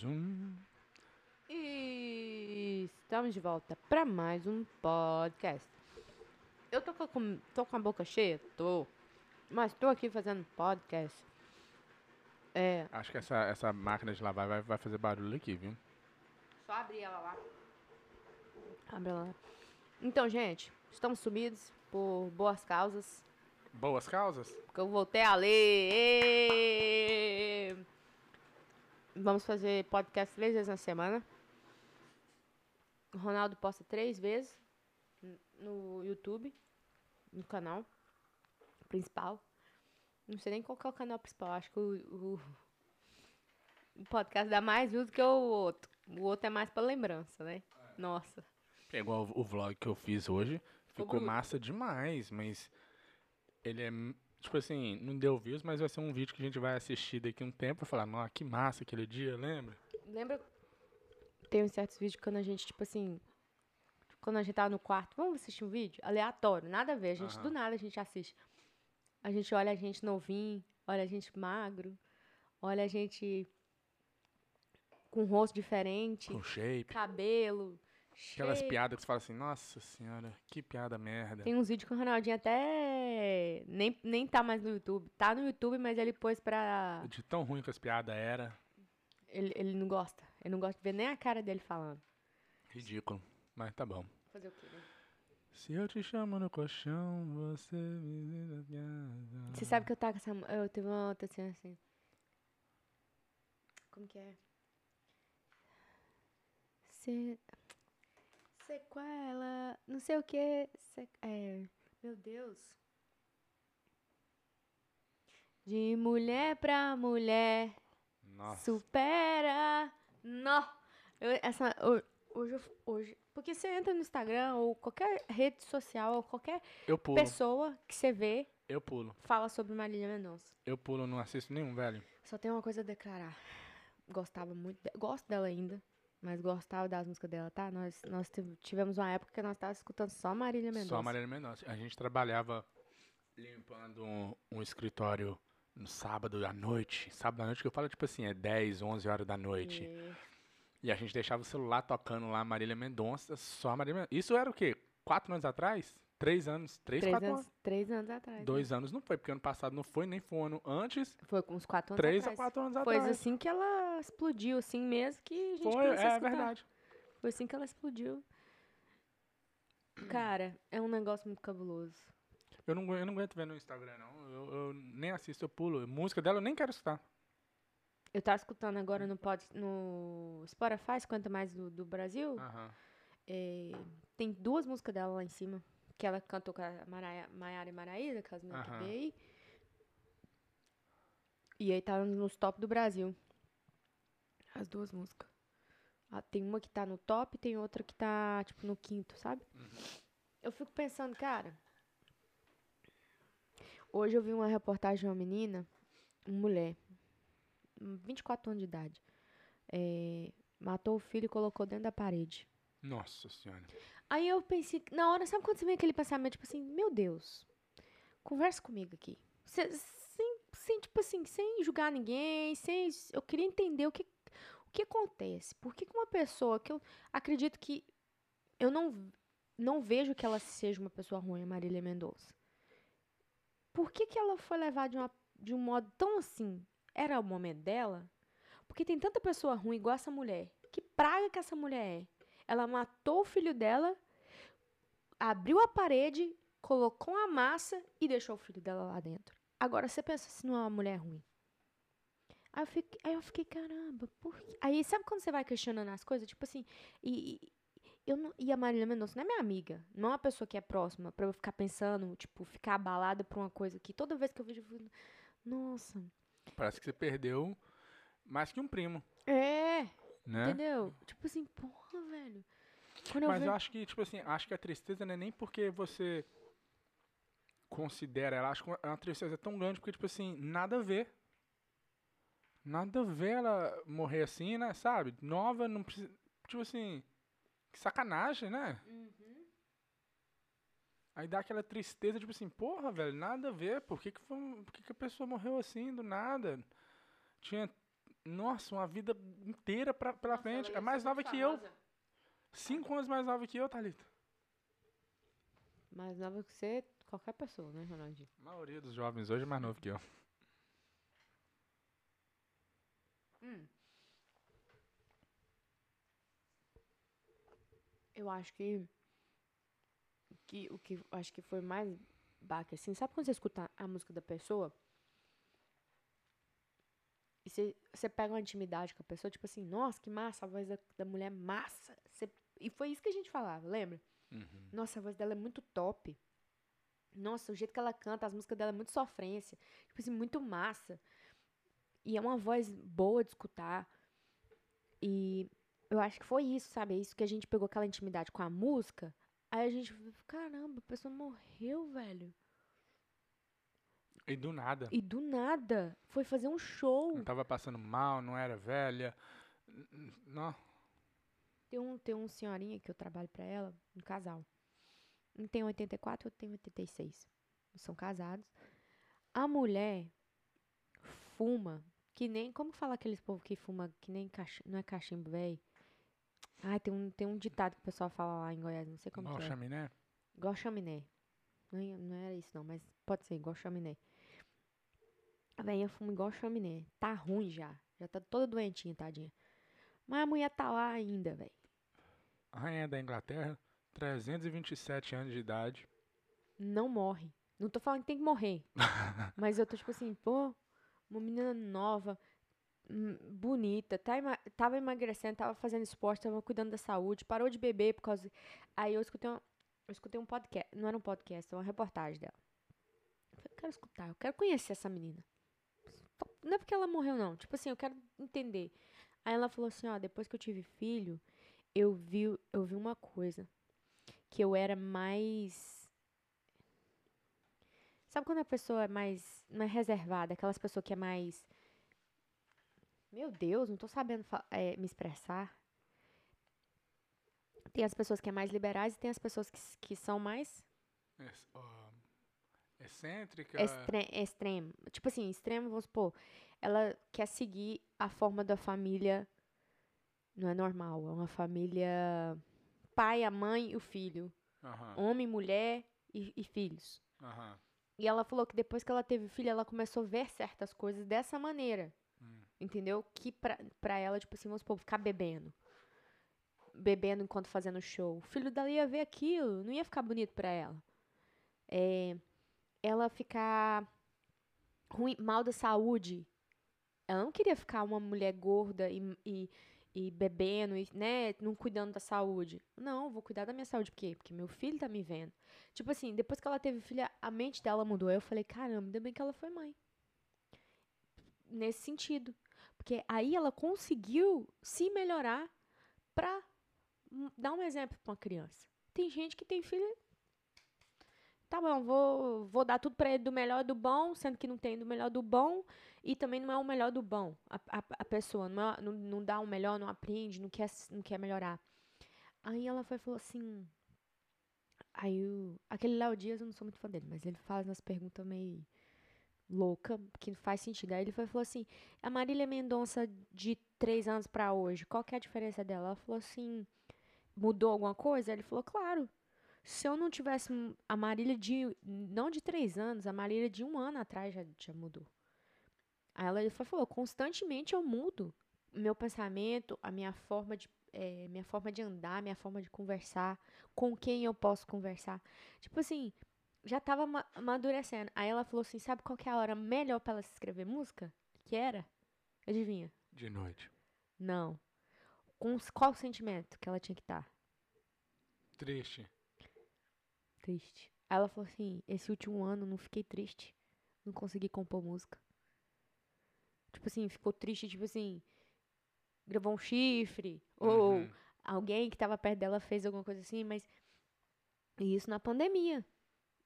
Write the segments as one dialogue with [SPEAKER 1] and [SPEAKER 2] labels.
[SPEAKER 1] mais um.
[SPEAKER 2] E estamos de volta para mais um podcast. Eu tô com, tô com a boca cheia? Tô. Mas tô aqui fazendo podcast. É,
[SPEAKER 1] Acho que essa, essa máquina de lavar vai, vai fazer barulho aqui, viu?
[SPEAKER 2] só abrir ela lá. Abre ela lá. Então, gente, estamos sumidos por boas causas.
[SPEAKER 1] Boas causas?
[SPEAKER 2] Porque eu voltei a ler. Vamos fazer podcast três vezes na semana. O Ronaldo posta três vezes no YouTube, no canal principal. Não sei nem qual é o canal principal. Acho que o, o, o podcast dá mais views do que o outro. O outro é mais pra lembrança, né? Nossa.
[SPEAKER 1] É igual o, vlog que eu fiz hoje. Ficou
[SPEAKER 2] bruto.
[SPEAKER 1] massa demais, mas ele é. Tipo assim, não deu views, mas vai ser um vídeo que a gente vai assistir daqui a um tempo e falar, nossa, que massa aquele dia, lembra?
[SPEAKER 2] Lembra? Tem uns certos vídeos quando a gente, tipo assim. Quando a gente tava no quarto, vamos assistir um vídeo? Aleatório, nada a ver. A gente, do nada, a gente assiste. A gente olha a gente novinho, olha a gente magro, olha a gente com rosto diferente,
[SPEAKER 1] Com shape.
[SPEAKER 2] cabelo.
[SPEAKER 1] Aquelas
[SPEAKER 2] shape.
[SPEAKER 1] piadas que você fala assim, nossa senhora, que piada merda.
[SPEAKER 2] Tem uns vídeos que o Ronaldinho até nem, nem tá mais no YouTube. Tá no YouTube, mas ele pôs pra.
[SPEAKER 1] De tão ruim que as piadas era.
[SPEAKER 2] Ele, ele não gosta. Ele não gosta de ver nem a cara dele falando.
[SPEAKER 1] Ridículo. Mas tá bom.
[SPEAKER 2] Fazer o quê, né?
[SPEAKER 1] Se eu te chamo no colchão, você me.
[SPEAKER 2] Você sabe que eu tava com essa. Eu teve uma outra cena assim. Como que é? Se... Sequela. Não sei o que. Se... É. Meu Deus. De mulher pra mulher.
[SPEAKER 1] Nossa.
[SPEAKER 2] Supera. Eu, essa, ho- hoje, hoje. Porque você entra no Instagram ou qualquer rede social ou qualquer pessoa que você vê
[SPEAKER 1] eu pulo.
[SPEAKER 2] fala sobre Marília Mendonça.
[SPEAKER 1] Eu pulo, não assisto nenhum, velho.
[SPEAKER 2] Só tem uma coisa a declarar. Gostava muito, de- gosto dela ainda, mas gostava das músicas dela, tá? Nós, nós tive- tivemos uma época que nós estávamos escutando só Marília Mendonça.
[SPEAKER 1] Só Marília Mendonça. A gente trabalhava limpando um, um escritório no sábado à noite. Sábado à noite que eu falo, tipo assim, é 10, 11 horas da noite.
[SPEAKER 2] E-
[SPEAKER 1] E a gente deixava o celular tocando lá Marília Mendonça, só a Marília Mendonça. Isso era o quê? Quatro anos atrás? Três anos? Três,
[SPEAKER 2] Três
[SPEAKER 1] quatro
[SPEAKER 2] anos,
[SPEAKER 1] anos?
[SPEAKER 2] três anos atrás.
[SPEAKER 1] Dois anos não foi, porque ano passado não foi, nem foi um ano antes.
[SPEAKER 2] né? Foi com uns quatro anos
[SPEAKER 1] Três a
[SPEAKER 2] atrás.
[SPEAKER 1] quatro anos
[SPEAKER 2] Foi
[SPEAKER 1] atrás.
[SPEAKER 2] assim que ela explodiu, assim mesmo que a gente
[SPEAKER 1] Foi,
[SPEAKER 2] a
[SPEAKER 1] é
[SPEAKER 2] escutar.
[SPEAKER 1] verdade.
[SPEAKER 2] Foi assim que ela explodiu. Cara, é um negócio muito cabuloso.
[SPEAKER 1] Eu não, eu não aguento ver no Instagram, não. Eu, eu nem assisto, eu pulo. Música dela eu nem quero escutar.
[SPEAKER 2] Eu tava escutando agora no, pod, no Spotify, 50 mais do, do Brasil.
[SPEAKER 1] Aham.
[SPEAKER 2] É, tem duas músicas dela lá em cima. Que ela cantou com a Maiara e Maraísa, aquelas meninas que
[SPEAKER 1] Aham.
[SPEAKER 2] aí. E aí tá nos top do Brasil. As duas músicas. Ah, tem uma que tá no top tem outra que tá, tipo, no quinto, sabe? Eu fico pensando, cara. Hoje eu vi uma reportagem de uma menina, uma mulher, hum, 24 anos de idade. é, matou o filho e colocou dentro da parede.
[SPEAKER 1] Nossa senhora.
[SPEAKER 2] Aí eu pensei, na hora, sabe quando você vem aquele pensamento, tipo assim, meu Deus, conversa comigo aqui. Cê- sem, sem, tipo assim, sem julgar ninguém, sem. Eu queria entender o que, o que acontece. Por que, que uma pessoa que eu acredito que eu não, não vejo que ela seja uma pessoa ruim, a Marília Mendonça. Por que, que ela foi levada de, uma, de um modo tão assim? Era o momento dela? Porque tem tanta pessoa ruim igual essa mulher. Que praga que essa mulher é? Ela matou o filho dela, abriu a parede, colocou a massa e deixou o filho dela lá dentro. Agora você pensa se não é uma mulher ruim. Aí eu fiquei, aí eu fiquei caramba, por quê? Aí sabe quando você vai questionando as coisas? Tipo assim, e- eu não, e a Marília Mendonça não é minha amiga, não é uma pessoa que é próxima pra eu ficar pensando, tipo, ficar abalada por uma coisa que toda vez que eu vejo, eu fico, nossa,
[SPEAKER 1] Parece que você perdeu mais que um primo,
[SPEAKER 2] é,
[SPEAKER 1] né?
[SPEAKER 2] entendeu? Tipo assim, porra, velho. Quando eu
[SPEAKER 1] Mas
[SPEAKER 2] vejo,
[SPEAKER 1] eu acho que, tipo assim, acho que a tristeza não é nem porque você considera ela, acho que é uma tristeza tão grande porque, tipo assim, nada a ver. Nada a ver ela morrer assim, né? Sabe? Nova, não precisa. Tipo assim, que sacanagem, né? Aí dá aquela tristeza, tipo assim, porra, velho, nada a ver. Por que, que, foi, por que, que a pessoa morreu assim, do nada? Tinha nossa, uma vida inteira pra, pela frente. É mais nova que eu. Cinco anos mais nova que eu, Thalita.
[SPEAKER 2] Mais nova que você, qualquer pessoa, né, Ronaldinho?
[SPEAKER 1] A maioria dos jovens hoje é mais novo que eu.
[SPEAKER 2] Hum. Eu acho que, que o que eu acho que foi mais baque, assim, sabe quando você escuta a música da pessoa? E você, você pega uma intimidade com a pessoa, tipo assim, nossa, que massa, a voz da, da mulher é massa. Você- e foi isso que a gente falava, lembra? Nossa, a voz dela é muito top. Nossa, o jeito que ela canta, as músicas dela é muito sofrência. Tipo assim, muito massa. E é uma voz boa de escutar. E eu acho que foi isso, sabe? É isso que a gente pegou aquela intimidade com a música. Aí a gente, caramba, a pessoa morreu, velho.
[SPEAKER 1] E do nada.
[SPEAKER 2] E do nada, foi fazer um show.
[SPEAKER 1] Não tava passando mal, não era velha. Não.
[SPEAKER 2] Tem um, tem um senhorinha que eu trabalho pra ela, um casal. Um tem 84 outro tem 86. São casados. A mulher fuma, que nem. Como fala aqueles povo que fuma que nem cachimbo, não é cachimbo, velho? Ai, tem um, tem um ditado que o pessoal fala lá em Goiás, não sei como
[SPEAKER 1] Igual
[SPEAKER 2] que é.
[SPEAKER 1] chaminé.
[SPEAKER 2] Igual chaminé. Não, é- não era isso não, mas pode ser igual chaminé. A velhinha fuma igual chaminé. Tá ruim já. Já tá toda doentinha, tadinha. Mas a mulher tá lá ainda, velho.
[SPEAKER 1] Rainha da Inglaterra, 327 anos de idade.
[SPEAKER 2] não morre. Não tô falando que tem que morrer. mas eu tô tipo assim, pô, uma menina nova, bonita, tá tava emagrecendo, tava fazendo esporte, tava cuidando da saúde, parou de beber por causa. Aí eu escutei, uma, eu escutei um podcast, não era um podcast, era uma reportagem dela. Eu quero escutar, eu quero conhecer essa menina. Não é porque ela morreu, não. Tipo assim, eu quero entender. Aí ela falou assim, ó, depois que eu tive filho, eu vi, eu vi uma coisa. Que eu era mais. Sabe quando a pessoa é mais. É reservada, aquelas pessoas que é mais. Meu Deus, não tô sabendo eh, me expressar. Tem as pessoas que é mais liberais e tem as pessoas que, que são mais
[SPEAKER 1] Ex- ó, excêntrica.
[SPEAKER 2] extre extremo. Tipo assim, extremo, vamos supor, ela quer seguir a forma da família. Não é normal, é uma família. Pai, a mãe e o filho. Homem, mulher e, e filhos. E ela falou que depois que ela teve filho, ela começou a ver certas coisas dessa maneira. Entendeu? Que pra, pra ela, tipo assim, vamos supor, ficar bebendo. Bebendo enquanto fazendo show. O filho dela ia ver aquilo, não ia ficar bonito pra ela. É, ela ficar ruim, mal da saúde. Ela não queria ficar uma mulher gorda e, e, e bebendo, e, né? Não cuidando da saúde. Não, vou cuidar da minha saúde. Por quê? Porque meu filho tá me vendo. Tipo assim, depois que ela teve filha, a mente dela mudou. Eu falei, caramba, ainda bem que ela foi mãe. Nesse sentido. Porque aí ela conseguiu se melhorar hum, dar um exemplo pra uma criança. Tem gente que tem filho. Tá bom, vou, vou dar tudo pra ele do melhor do bom, sendo que não tem do melhor do bom e também não é o melhor do bom. A, a, a pessoa não, é- não, não dá o melhor, não aprende, não quer, não quer melhorar. Aí ela foi falou assim. Aí o, aquele Léo Dias, eu não sou muito fã dele, mas ele faz umas perguntas meio louca, que faz sentido. Aí ele foi falou assim: a Marília Mendonça de três anos pra hoje, qual que é a diferença dela? Ela falou assim: mudou alguma coisa? Ele falou: claro. Se eu não tivesse a Marília de. Não de três anos, a Marília de um ano atrás já, já mudou. Aí ela ele falou: constantemente eu mudo meu pensamento, a minha forma de. eh, minha forma de andar, minha forma de conversar, com quem eu posso conversar. Tipo assim, já tava ma- amadurecendo. Aí ela falou assim: sabe qual que é a hora melhor pra ela se escrever música? Que era? Adivinha?
[SPEAKER 1] De noite.
[SPEAKER 2] Não. Com qual sentimento que ela tinha que estar?
[SPEAKER 1] Triste.
[SPEAKER 2] Triste. Aí ela falou assim: esse último ano não fiquei triste. Não consegui compor música. Tipo assim, ficou triste, tipo assim. Gravou um chifre. Ou
[SPEAKER 1] Uhum.
[SPEAKER 2] alguém que tava perto dela fez alguma coisa assim, mas. E isso na pandemia.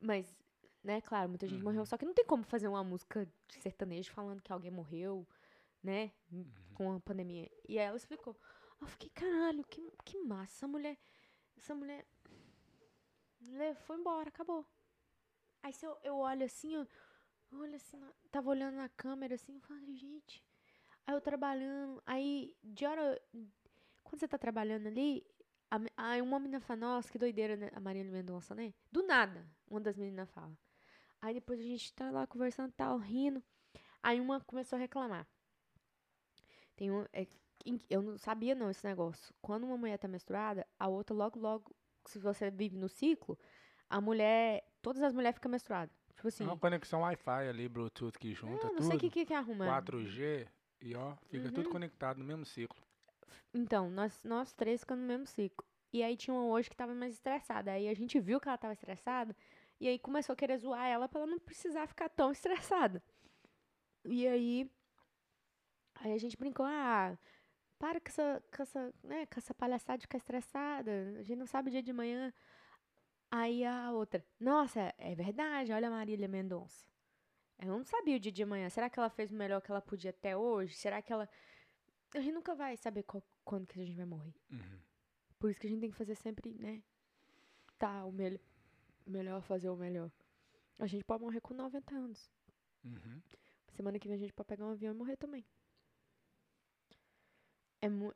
[SPEAKER 2] Mas, né, claro, muita gente
[SPEAKER 1] Uhum.
[SPEAKER 2] morreu. Só que não tem como fazer uma música de sertanejo falando que alguém morreu, né?
[SPEAKER 1] Uhum.
[SPEAKER 2] Com a pandemia. E aí ela explicou. Eu fiquei, caralho, que, que massa. Essa mulher. Essa mulher. Foi embora, acabou. Aí se eu, eu olho assim, eu, eu olho assim, na- tava olhando na câmera assim, eu falei, gente. Aí eu trabalhando, aí de hora. Quando você tá trabalhando ali, a aí uma menina fala, nossa, que doideira, né? A Mariana Mendonça, né? Do nada, uma das meninas fala. Aí depois a gente tá lá conversando, tal, rindo. Aí uma começou a reclamar. Tem um. é, eu não sabia não esse negócio. Quando uma mulher tá menstruada, a outra logo, logo, se você vive no ciclo, a mulher. Todas as mulheres ficam menstruadas. Tipo assim.
[SPEAKER 1] É uma conexão Wi-Fi ali, Bluetooth que junta
[SPEAKER 2] eu não
[SPEAKER 1] tudo.
[SPEAKER 2] sei o que, que, que arruma.
[SPEAKER 1] 4G e ó, fica tudo
[SPEAKER 2] Uhum.
[SPEAKER 1] conectado no mesmo ciclo.
[SPEAKER 2] Então, nós, nós três ficamos no mesmo ciclo. E aí tinha uma hoje que tava mais estressada. Aí a gente viu que ela tava estressada. E aí começou a querer zoar ela pra ela não precisar ficar tão estressada. E aí. Aí a gente brincou, ah, para com essa, com essa, né, com essa palhaçada de ficar estressada. A gente não sabe o dia de manhã. Aí a outra, nossa, é verdade, olha a Marília Mendonça. Eu não sabia o dia de amanhã. Será que ela fez o melhor que ela podia até hoje? Será que ela. A gente nunca vai saber qual- quando que a gente vai morrer.
[SPEAKER 1] Uhum.
[SPEAKER 2] Por isso que a gente tem que fazer sempre, né? Tá, o melhor. Melhor fazer o melhor. A gente pode morrer com 90 anos.
[SPEAKER 1] Uhum.
[SPEAKER 2] Semana que vem a gente pode pegar um avião e morrer também.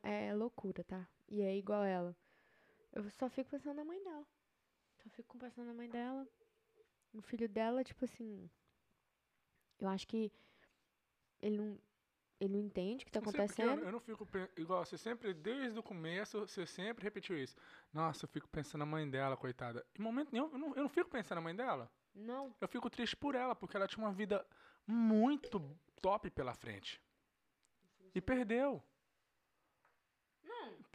[SPEAKER 2] É, é loucura, tá? E é igual ela. Eu só fico pensando na mãe dela. Só fico pensando na mãe dela. O filho dela, tipo assim. Eu acho que ele não, ele não entende o que tá
[SPEAKER 1] Não sei porque eu-
[SPEAKER 2] acontecendo.
[SPEAKER 1] Eu, não fico igual, você sempre, desde o começo, você sempre repetiu isso. Nossa, eu fico pensando na mãe dela, coitada. Em momento nenhum, eu não, eu não fico pensando na mãe dela.
[SPEAKER 2] Não.
[SPEAKER 1] Eu fico triste por ela, porque ela tinha uma vida muito top pela frente. E perdeu.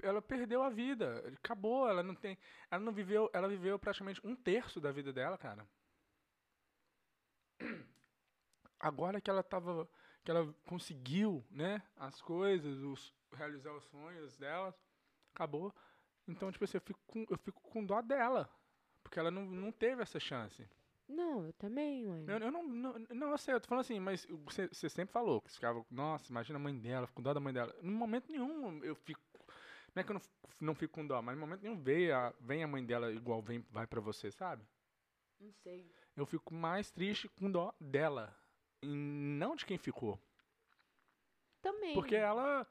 [SPEAKER 1] Ela perdeu a vida. Acabou, ela não tem. Ela não viveu. Ela viveu praticamente um terço da vida dela, cara. Agora que ela tava. Que ela conseguiu, né? As coisas, os, realizar os sonhos dela. Acabou. Então, tipo assim, eu fico com, eu fico com dó dela. Porque ela não, não teve essa chance.
[SPEAKER 2] Não, eu também, mãe.
[SPEAKER 1] Eu, eu não, não, não, eu sei, eu tô falando assim, mas você, você sempre falou que ficava, nossa, imagina a mãe dela, fico com dó da mãe dela. Em momento nenhum eu fico, não é que eu não, não fico com dó, mas em momento nenhum veio a, vem a mãe dela igual vem, vai pra você, sabe?
[SPEAKER 2] Não sei.
[SPEAKER 1] Eu fico mais triste com dó dela, não de quem ficou.
[SPEAKER 2] Também.
[SPEAKER 1] Porque ela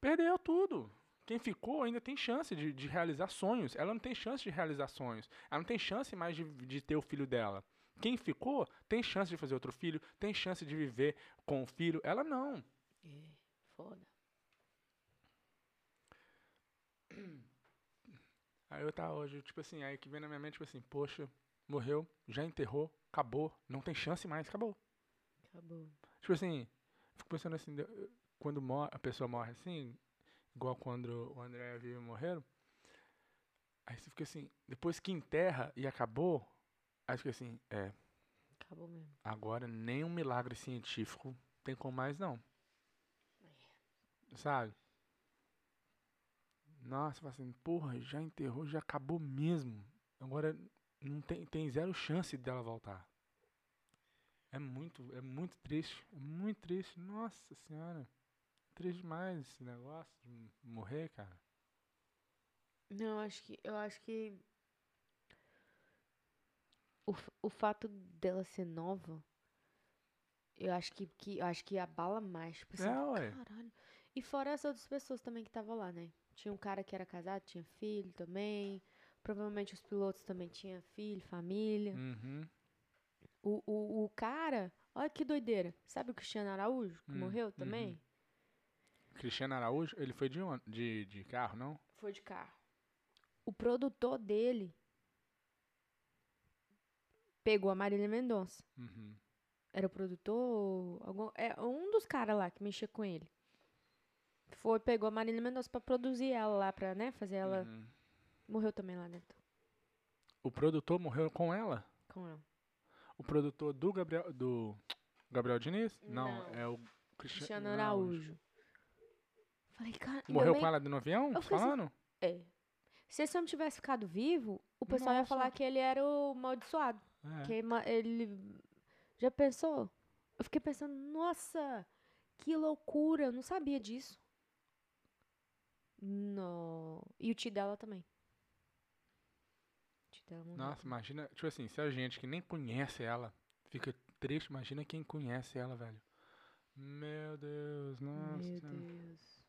[SPEAKER 1] perdeu tudo. Quem ficou ainda tem chance de, de realizar sonhos. Ela não tem chance de realizar sonhos. Ela não tem chance mais de, de ter o filho dela. Quem ficou tem chance de fazer outro filho, tem chance de viver com o filho. Ela não.
[SPEAKER 2] É, foda.
[SPEAKER 1] Aí eu tava hoje, tipo assim, aí que vem na minha mente, tipo assim, poxa, morreu, já enterrou, acabou, não tem chance mais, acabou.
[SPEAKER 2] Acabou.
[SPEAKER 1] Tipo assim, fico pensando assim, quando a pessoa morre assim, igual quando o André e a Vivi morreram, aí você fica assim, depois que enterra e acabou, aí fica assim, é,
[SPEAKER 2] Acabou mesmo.
[SPEAKER 1] agora nem um milagre científico tem como mais não. Sabe? Nossa, fala assim, porra, já enterrou, já acabou mesmo. Agora não tem, tem zero chance dela voltar. É muito, é muito triste, é muito triste. Nossa senhora. Triste demais esse negócio de morrer, cara.
[SPEAKER 2] Não, eu acho que. Eu acho que. O, o fato dela ser nova. Eu acho que, que, eu acho que abala mais. Tipo assim,
[SPEAKER 1] É, ué.
[SPEAKER 2] caralho. E fora as outras pessoas também que estavam lá, né? Tinha um cara que era casado, tinha filho também. Provavelmente os pilotos também tinham filho, família.
[SPEAKER 1] Uhum.
[SPEAKER 2] O, o, o cara, olha que doideira. Sabe o Cristiano Araújo, que
[SPEAKER 1] Hum,
[SPEAKER 2] morreu também?
[SPEAKER 1] uhum. Cristiano Araújo, ele foi de, de, de carro, não?
[SPEAKER 2] Foi de carro. O produtor dele pegou a Marília Mendonça.
[SPEAKER 1] Uhum.
[SPEAKER 2] Era o produtor, algum, é um dos caras lá que mexia com ele. Foi, pegou a Marília Mendonça pra produzir ela lá, pra, né, fazer ela...
[SPEAKER 1] Uhum.
[SPEAKER 2] Morreu também lá dentro,
[SPEAKER 1] O produtor morreu com ela?
[SPEAKER 2] com ela.
[SPEAKER 1] O produtor do Gabriel. Do Gabriel Diniz? Não,
[SPEAKER 2] Não.
[SPEAKER 1] é o Cristi-
[SPEAKER 2] Cristiano Araújo. Falei, cara...
[SPEAKER 1] Morreu
[SPEAKER 2] bem-
[SPEAKER 1] com ela no avião?
[SPEAKER 2] Eu assim,
[SPEAKER 1] Falando?
[SPEAKER 2] É. Se esse homem tivesse ficado vivo, o pessoal ia
[SPEAKER 1] Nossa.
[SPEAKER 2] falar que ele era o amaldiçoado.
[SPEAKER 1] É.
[SPEAKER 2] Que ele. Já pensou? Eu fiquei pensando, nossa, que loucura, eu não sabia disso. No... E o tio dela também. Dela morreu.
[SPEAKER 1] Nossa, imagina. Tipo assim, se a gente que nem conhece ela fica triste, imagina quem conhece ela, velho. Meu Deus, nossa.
[SPEAKER 2] Meu Deus.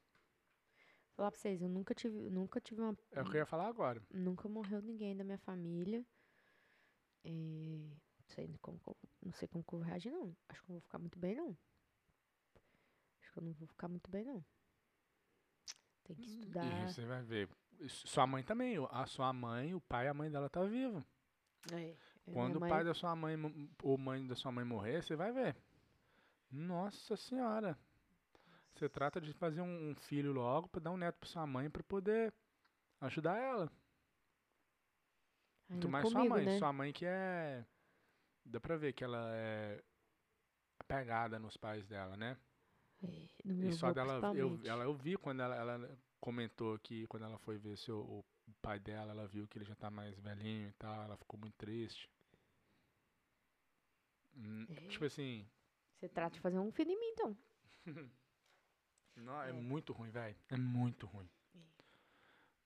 [SPEAKER 2] Falar pra vocês, eu nunca tive, nunca tive uma.
[SPEAKER 1] É o que eu ia falar agora.
[SPEAKER 2] Nunca morreu ninguém da minha família. E, não sei como, como- não sei como que eu vou reagir, não. Acho que eu não vou ficar muito bem, não. Acho que eu não vou ficar muito bem, não. Tem que estudar.
[SPEAKER 1] E você vai ver. Sua mãe também. A sua mãe, o pai e a mãe dela tá vivo.
[SPEAKER 2] É, eu-
[SPEAKER 1] Quando
[SPEAKER 2] minha
[SPEAKER 1] o
[SPEAKER 2] mãe-
[SPEAKER 1] pai da sua mãe ou mãe da sua mãe morrer, você vai ver. Nossa senhora. Você trata de fazer um um filho logo pra dar um neto pra sua mãe pra poder ajudar ela. Tu mais sua
[SPEAKER 2] comigo,
[SPEAKER 1] mãe.
[SPEAKER 2] né?
[SPEAKER 1] Sua mãe que é. Dá pra ver que ela é apegada nos pais dela, né?
[SPEAKER 2] É, meu
[SPEAKER 1] E só dela, eu, ela, eu vi quando ela, ela comentou que quando ela foi ver seu, o pai dela, ela viu que ele já tá mais velhinho e tal, ela ficou muito triste. Hum,
[SPEAKER 2] É.
[SPEAKER 1] Tipo assim,
[SPEAKER 2] Você trata de fazer um filho em mim, então.
[SPEAKER 1] não, é,
[SPEAKER 2] É.
[SPEAKER 1] muito ruim, velho. É muito ruim.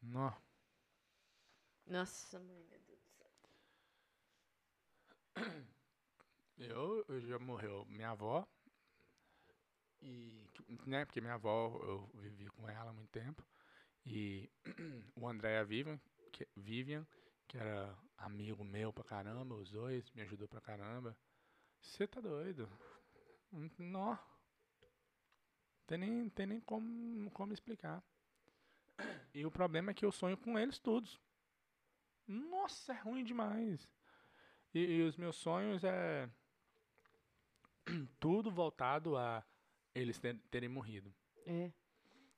[SPEAKER 1] Nó.
[SPEAKER 2] Nossa, mãe, meu Deus do céu.
[SPEAKER 1] Eu, eu já morreu minha avó. E, né, porque minha avó, eu vivi com ela há muito tempo. E o André e a Vivian, que, Vivian, que era amigo meu pra caramba, os dois, me ajudou pra caramba. Você tá doido? Hum, Nó. Tem nem, tem nem como, como explicar. E o problema é que eu sonho com eles todos. Nossa, é ruim demais. E, e os meus sonhos é tudo voltado a eles ter- terem morrido.
[SPEAKER 2] É.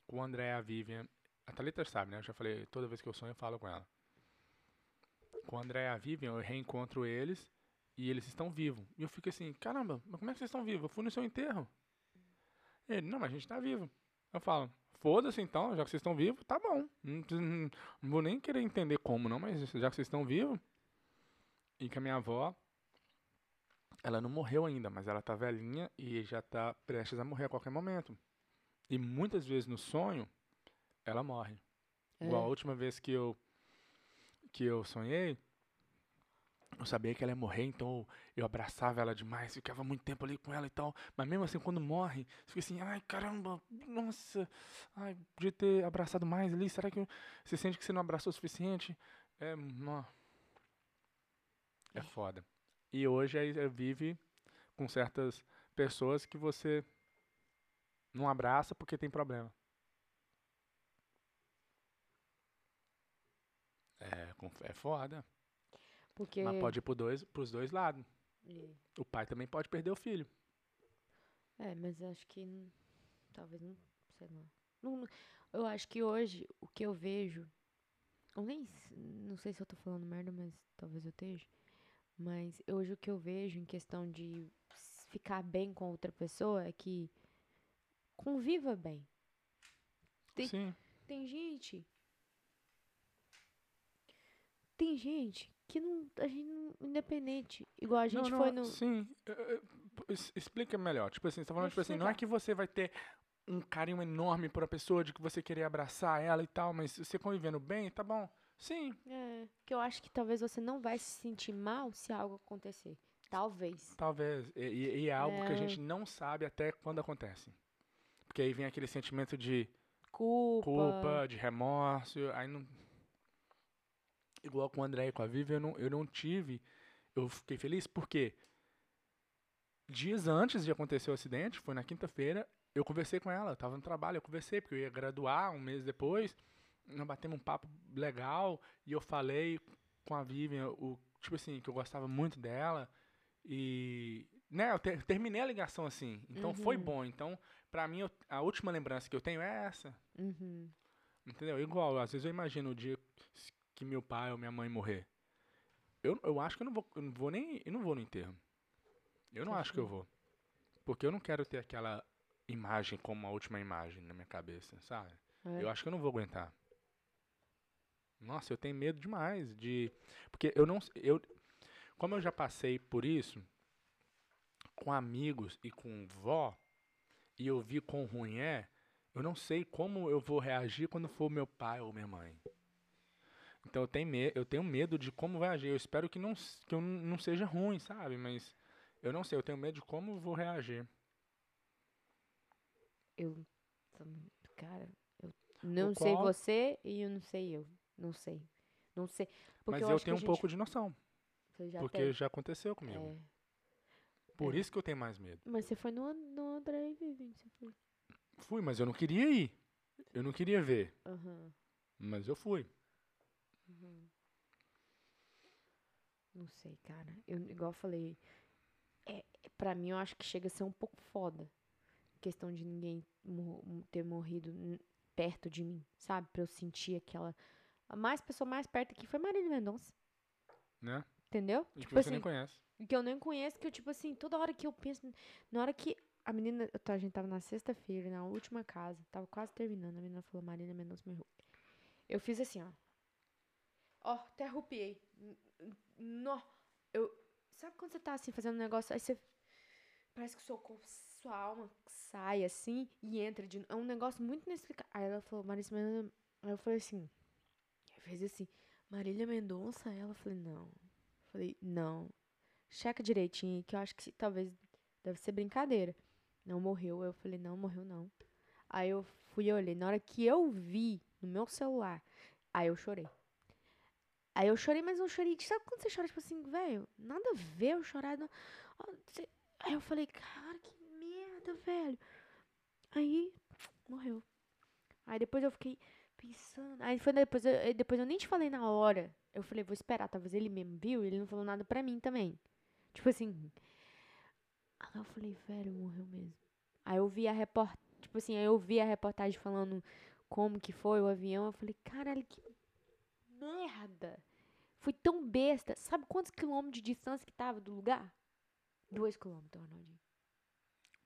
[SPEAKER 1] Com o André e a Vivian. A Thalita sabe, né? Eu já falei, toda vez que eu sonho eu falo com ela. Com o André e a Vivian, eu reencontro eles e eles estão vivos. E eu fico assim, caramba, mas como é que vocês estão vivos? Eu fui no seu enterro. Ele, não, mas a gente tá vivo. Eu falo, foda-se então, já que vocês estão vivos, tá bom. Não, não- não vou nem querer entender como não, mas já que vocês estão vivos. E que a minha avó, ela não morreu ainda, mas ela tá velhinha e já tá prestes a morrer a qualquer momento. E muitas vezes no sonho, ela morre.
[SPEAKER 2] É.
[SPEAKER 1] Igual a última vez que eu que eu sonhei, eu sabia que ela ia morrer, então eu abraçava ela demais, ficava muito tempo ali com ela e tal. Mas mesmo assim, quando morre, fica assim, ai caramba, nossa, ai, podia ter abraçado mais ali. Será que eu- você sente que você não abraçou o suficiente? É, nó. é
[SPEAKER 2] É.
[SPEAKER 1] foda. E hoje aí vive com certas pessoas que você não abraça porque tem problema. É, com- é foda.
[SPEAKER 2] Porque.
[SPEAKER 1] Mas pode ir pro dois, pros dois lados.
[SPEAKER 2] É.
[SPEAKER 1] O pai também pode perder o filho.
[SPEAKER 2] É, mas acho que. Talvez não. Sei lá. Não- eu acho que hoje o que eu vejo. Eu nem. Não sei se eu tô falando merda, mas talvez eu esteja. Mas hoje o que eu vejo em questão de ficar bem com outra pessoa é que. Conviva bem. Tem-
[SPEAKER 1] Sim.
[SPEAKER 2] Tem gente. Tem gente que não. A gente não. Independente. Igual a gente
[SPEAKER 1] não,
[SPEAKER 2] foi
[SPEAKER 1] não,
[SPEAKER 2] no.
[SPEAKER 1] Sim. Explica melhor. Tipo assim, você tá falando,
[SPEAKER 2] Deixa
[SPEAKER 1] tipo assim, não é que você vai ter um carinho enorme por a pessoa, de que você querer abraçar ela e tal, mas você convivendo bem, tá bom. Sim,
[SPEAKER 2] É. Que eu acho que talvez você não vai se sentir mal se algo acontecer. Talvez.
[SPEAKER 1] talvez. E, e- é algo que a
[SPEAKER 2] É.
[SPEAKER 1] gente não sabe até quando acontece. Porque aí vem aquele sentimento de
[SPEAKER 2] Culpa.
[SPEAKER 1] culpa, de remorso, aí não... Igual com o André e com a Vivi, eu não, eu não tive... Eu fiquei feliz porque dias antes de acontecer o acidente, foi na quinta-feira, eu conversei com ela, eu tava no trabalho, eu conversei, porque eu ia graduar um mês depois, nós batemos um papo legal, e eu falei com a Vivian, o, tipo assim, que eu gostava muito dela, e, né, eu ter- terminei a ligação assim, então foi
[SPEAKER 2] Uhum.
[SPEAKER 1] bom, então, pra mim, eu- a última lembrança que eu tenho é essa,
[SPEAKER 2] Uhum.
[SPEAKER 1] Entendeu? Igual, às vezes eu imagino o dia que meu pai ou minha mãe morrer. Eu, eu acho que eu não vou, eu não vou nem, eu não vou no enterro. Eu não
[SPEAKER 2] Você
[SPEAKER 1] acho que eu vou. Porque eu não quero ter aquela imagem como a última imagem na minha cabeça, sabe?
[SPEAKER 2] É.
[SPEAKER 1] Eu acho que eu não vou aguentar. Nossa, eu tenho medo demais de, porque eu não, eu, como eu já passei por isso com amigos e com vó e eu vi quão ruim é, eu não sei como eu vou reagir quando for meu pai ou minha mãe. Então eu tenho, me eu tenho medo de como vai agir. Eu espero que não, que eu não seja ruim, sabe? Mas eu não sei, eu tenho medo de como eu vou reagir.
[SPEAKER 2] Eu. Cara, eu não
[SPEAKER 1] O
[SPEAKER 2] sei
[SPEAKER 1] qual-
[SPEAKER 2] você e eu não sei eu. Não sei. Não sei.
[SPEAKER 1] Mas eu,
[SPEAKER 2] que
[SPEAKER 1] tenho um
[SPEAKER 2] gente-
[SPEAKER 1] pouco de noção.
[SPEAKER 2] Já
[SPEAKER 1] porque
[SPEAKER 2] tem.
[SPEAKER 1] já aconteceu comigo.
[SPEAKER 2] É.
[SPEAKER 1] Por
[SPEAKER 2] é.
[SPEAKER 1] isso que eu tenho mais medo.
[SPEAKER 2] Mas você foi no, no drive, você foi.
[SPEAKER 1] Fui, mas eu não queria ir. Eu não queria ver.
[SPEAKER 2] Aham.
[SPEAKER 1] Mas eu fui.
[SPEAKER 2] Uhum. Não sei, cara. Eu, igual eu falei, é, pra mim eu acho que chega a ser um pouco foda. Questão de ninguém mor- ter morrido perto de mim, sabe? Pra eu sentir aquela. A mais pessoa mais perto aqui foi Marília Mendonça.
[SPEAKER 1] Né?
[SPEAKER 2] Entendeu?
[SPEAKER 1] E que
[SPEAKER 2] tipo
[SPEAKER 1] você
[SPEAKER 2] assim,
[SPEAKER 1] nem conhece.
[SPEAKER 2] que eu nem conheço, que eu, tipo assim, toda hora que eu penso. Na hora que a menina. A gente tava na sexta-feira, na última casa, tava quase terminando. A menina falou: Marília Mendonça morreu. Eu fiz assim, ó. Ó, até arrupiei. Nó. Eu. Sabe quando você tá assim fazendo um negócio, aí você. Parece que o seu corpo, sua alma sai assim e entra de. É um negócio muito inexplicável. Aí ela falou, Marília Mendonça. Aí eu falei assim. Fiz assim, Marília Mendonça? Ela falei, não. Falei, não. Checa direitinho que eu acho que talvez deve ser brincadeira. Não morreu. Eu falei, não, morreu não. Aí eu fui e olhei. Na hora que eu vi no meu celular, aí eu chorei. Aí eu chorei, mas não chorei. Sabe quando você chora, tipo assim, velho, nada a ver eu chorar. Não... Aí eu falei, cara, que merda, velho. Aí, morreu. Aí depois eu fiquei pensando. Aí foi depois, eu, depois eu nem te falei na hora. Eu falei, vou esperar. Talvez ele mesmo viu, ele não falou nada pra mim também. Tipo assim. Aí eu falei, velho, morreu mesmo. Aí eu vi a report... Tipo assim, aí eu vi a reportagem falando como que foi o avião. Eu falei, caralho, que merda. Fui tão besta. Sabe quantos quilômetros de distância que tava do lugar? Dois quilômetros, Arnaldinho.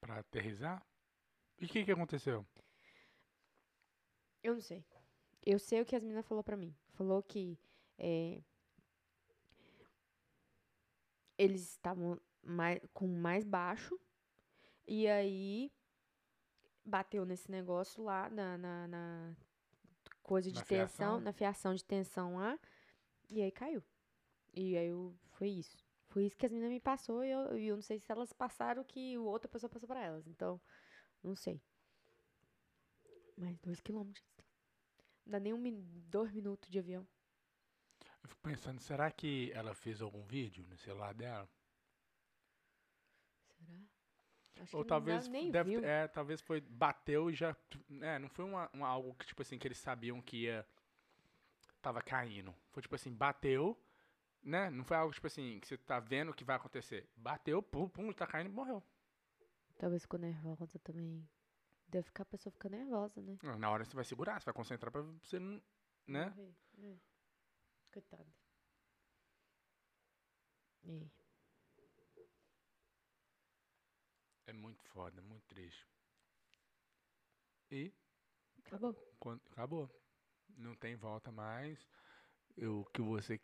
[SPEAKER 1] Pra aterrizar? E o que que aconteceu?
[SPEAKER 2] Eu não sei. Eu sei o que as meninas falou pra mim. Falou que é, eles estavam mais, com mais baixo e aí bateu nesse negócio lá na, na, na coisa de
[SPEAKER 1] Na
[SPEAKER 2] tensão,
[SPEAKER 1] fiação?
[SPEAKER 2] na fiação de tensão lá e aí caiu. E aí eu, foi isso. Foi isso que as meninas me passou e eu, eu não sei se elas passaram o que o outra pessoa passou pra elas. Então, não sei. Mas dois quilômetros. Dá nem um, dois minutos de avião.
[SPEAKER 1] Eu fico pensando, será que ela fez algum vídeo no celular dela?
[SPEAKER 2] Será? Acho
[SPEAKER 1] Ou
[SPEAKER 2] que
[SPEAKER 1] talvez deve, é, talvez foi bateu e já, é, não foi uma, uma- algo que tipo assim que eles sabiam que ia tava caindo. Foi tipo assim, bateu, né? Não foi algo tipo assim que você tá vendo que vai acontecer. Bateu, pum, pum, tá caindo e morreu.
[SPEAKER 2] Talvez ficou nervosa também. Deve ficar a pessoa ficar nervosa, né?
[SPEAKER 1] Na hora você vai segurar, você vai concentrar pra você não, né?
[SPEAKER 2] Morrer, né? Coitada. É.
[SPEAKER 1] É muito foda, muito triste. E
[SPEAKER 2] Acabou.
[SPEAKER 1] quando, acabou. Não tem volta mais. O que você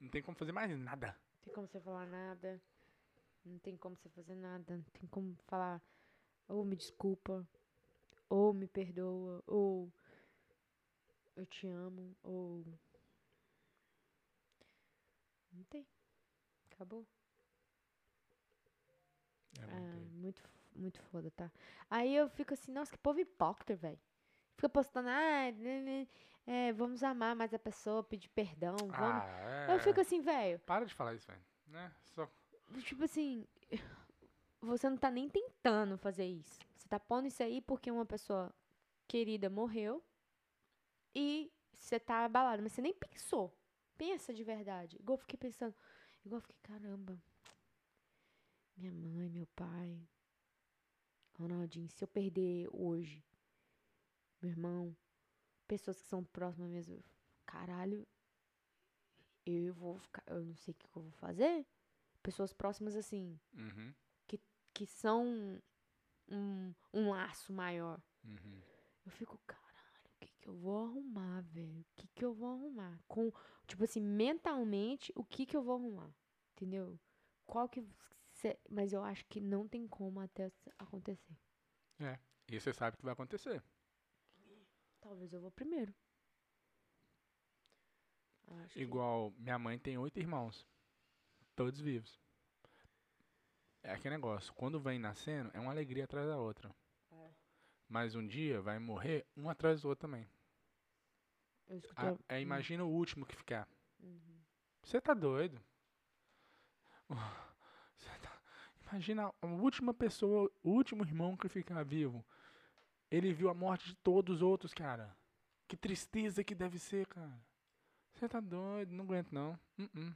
[SPEAKER 1] não tem como fazer mais nada.
[SPEAKER 2] Não tem como você falar nada. Não tem como você fazer nada. Não tem como falar. Ou me desculpa. Ou me perdoa. Ou eu te amo. Ou. Não tem. Acabou.
[SPEAKER 1] É
[SPEAKER 2] É,
[SPEAKER 1] muito
[SPEAKER 2] muito, foda, tá? Aí eu fico assim, nossa, que povo hipócrita, velho. Fica postando, ah, é, vamos amar mais a pessoa, pedir perdão, vamos.
[SPEAKER 1] Ah, é.
[SPEAKER 2] Eu fico assim, velho,
[SPEAKER 1] Para de falar isso, velho. Né? Só
[SPEAKER 2] tipo assim, você não tá nem tentando fazer isso. Você tá pondo isso aí porque uma pessoa querida morreu e você tá abalado, mas você nem pensou. Pensa de verdade. Igual eu fiquei pensando, igual eu fiquei, caramba. Minha mãe, meu pai. Ronaldinho, se eu perder hoje, meu irmão, pessoas que são próximas mesmo, caralho, eu vou ficar, eu não sei o que eu vou fazer. Pessoas próximas assim,
[SPEAKER 1] Uhum,
[SPEAKER 2] que são um, um laço maior.
[SPEAKER 1] uhum.
[SPEAKER 2] Eu fico, caralho, o que que eu vou arrumar, velho? O que que eu vou arrumar? Com, tipo assim, mentalmente, o que que eu vou arrumar? Entendeu? Qual que... cê- mas eu acho que não tem como até acontecer.
[SPEAKER 1] E você sabe que vai acontecer.
[SPEAKER 2] Talvez eu vou primeiro. Acho que-
[SPEAKER 1] Igual minha mãe tem oito irmãos. Todos vivos. É aquele negócio. Quando vem nascendo, é uma alegria atrás da outra. Mas um dia vai morrer um atrás do outro também.
[SPEAKER 2] Eu escutei.
[SPEAKER 1] Ah, é, imagina o último que ficar.
[SPEAKER 2] Uhum.
[SPEAKER 1] Você tá doido? Você tá- Imagina a última pessoa, o último irmão que ficar vivo. Ele viu a morte de todos os outros, cara. Que tristeza que deve ser, cara. Você tá doido? Não aguento, não. Uh-uh.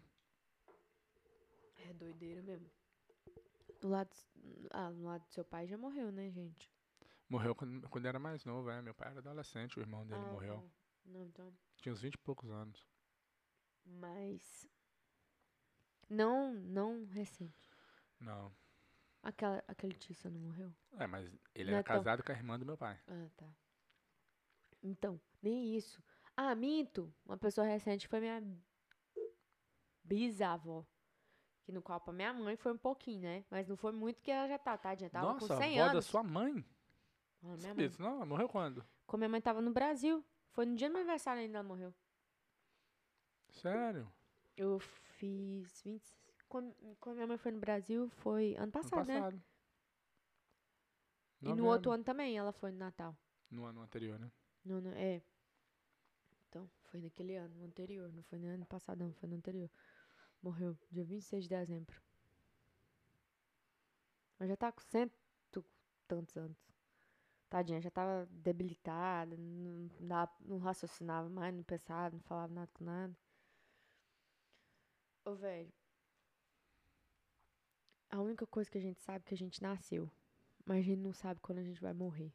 [SPEAKER 2] É doideira mesmo. Do lado, ah, no lado do seu pai já morreu, né, gente?
[SPEAKER 1] Morreu quando, quando era mais novo, é. Meu pai era adolescente, o irmão dele
[SPEAKER 2] Ah,
[SPEAKER 1] morreu.
[SPEAKER 2] Não, não, então.
[SPEAKER 1] Tinha uns 20 e poucos anos.
[SPEAKER 2] Mas. Não, não recente.
[SPEAKER 1] Não.
[SPEAKER 2] Aquela, aquele tio seu não morreu?
[SPEAKER 1] É, mas ele
[SPEAKER 2] Não
[SPEAKER 1] era
[SPEAKER 2] é tão-
[SPEAKER 1] casado com a irmã do meu pai.
[SPEAKER 2] Ah, tá. Então, nem isso. Ah, minto. Uma pessoa recente foi minha bisavó. Que no qual pra minha mãe foi um pouquinho, né? Mas não foi muito que ela já tá, tadinha. Tava
[SPEAKER 1] Nossa,
[SPEAKER 2] com
[SPEAKER 1] a
[SPEAKER 2] 100
[SPEAKER 1] avó da
[SPEAKER 2] anos.
[SPEAKER 1] sua mãe?
[SPEAKER 2] Ah, minha
[SPEAKER 1] Sabia
[SPEAKER 2] mãe.
[SPEAKER 1] disso, não? Ela morreu quando?
[SPEAKER 2] Quando minha mãe tava no Brasil. Foi no dia do meu aniversário ainda ela morreu.
[SPEAKER 1] Sério?
[SPEAKER 2] Eu fiz 20. Quando, quando minha mãe foi no Brasil, foi ano
[SPEAKER 1] Ano
[SPEAKER 2] passado, né?
[SPEAKER 1] passado.
[SPEAKER 2] E no outro ano também ela foi no Natal.
[SPEAKER 1] No ano anterior, né?
[SPEAKER 2] No, no- é. Então, foi naquele ano, no anterior. Não foi no ano passado, não, foi no anterior. Morreu dia 26 de dezembro. Mas já tá com cento tantos anos. Tadinha, já tava debilitada, não, dava- não raciocinava mais, não pensava, não falava nada com nada. Ô, velho. A única coisa que a gente sabe é que a gente nasceu. Mas a gente não sabe quando a gente vai morrer.